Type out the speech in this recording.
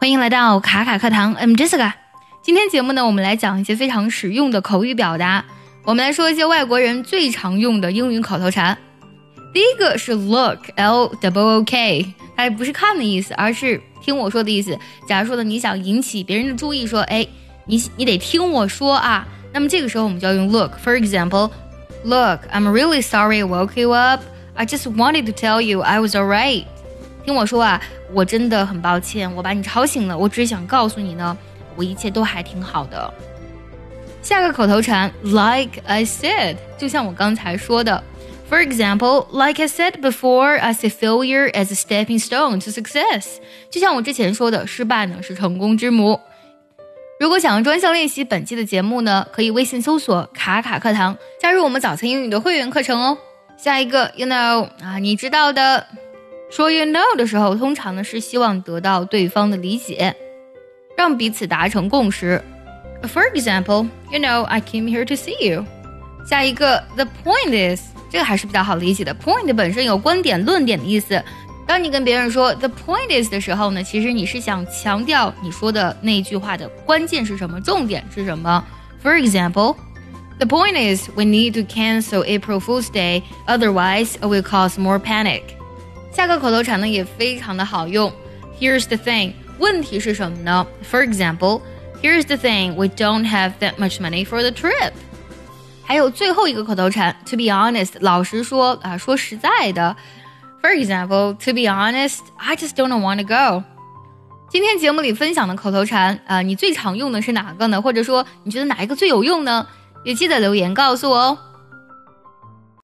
欢迎来到卡卡课堂，I'm Jessica。今天节目呢，我们来讲一些非常实用的口语表达。我们来说一些外国人最常用的英语口头禅。第一个是 look，L W O K，它不是看的意思，而是听我说的意思。假如说呢，你想引起别人的注意，说，哎，你你得听我说啊。那么这个时候我们就要用 look。For example，look，I'm really sorry I woke you up. I just wanted to tell you I was alright. 听我说啊，我真的很抱歉，我把你吵醒了。我只是想告诉你呢，我一切都还挺好的。下个口头禅，like I said，就像我刚才说的。For example, like I said before, I see failure as a stepping stone to success。就像我之前说的，失败呢是成功之母。如果想要专项练习本期的节目呢，可以微信搜索“卡卡课堂”，加入我们早餐英语的会员课程哦。下一个，you know 啊，你知道的。说 you know 的时候，通常呢是希望得到对方的理解，让彼此达成共识。For example, you know, I came here to see you。下一个，the point is，这个还是比较好理解的。Point 本身有观点、论点的意思。当你跟别人说 the point is 的时候呢，其实你是想强调你说的那句话的关键是什么，重点是什么。For example, the point is we need to cancel April Fool's Day, otherwise it will cause more panic. 下个口头禅呢也非常的好用。Here's the thing，问题是什么呢？For example，Here's the thing，we don't have that much money for the trip。还有最后一个口头禅，To be honest，老实说啊，说实在的。For example，To be honest，I just don't want to go。今天节目里分享的口头禅啊，你最常用的是哪个呢？或者说你觉得哪一个最有用呢？也记得留言告诉我哦。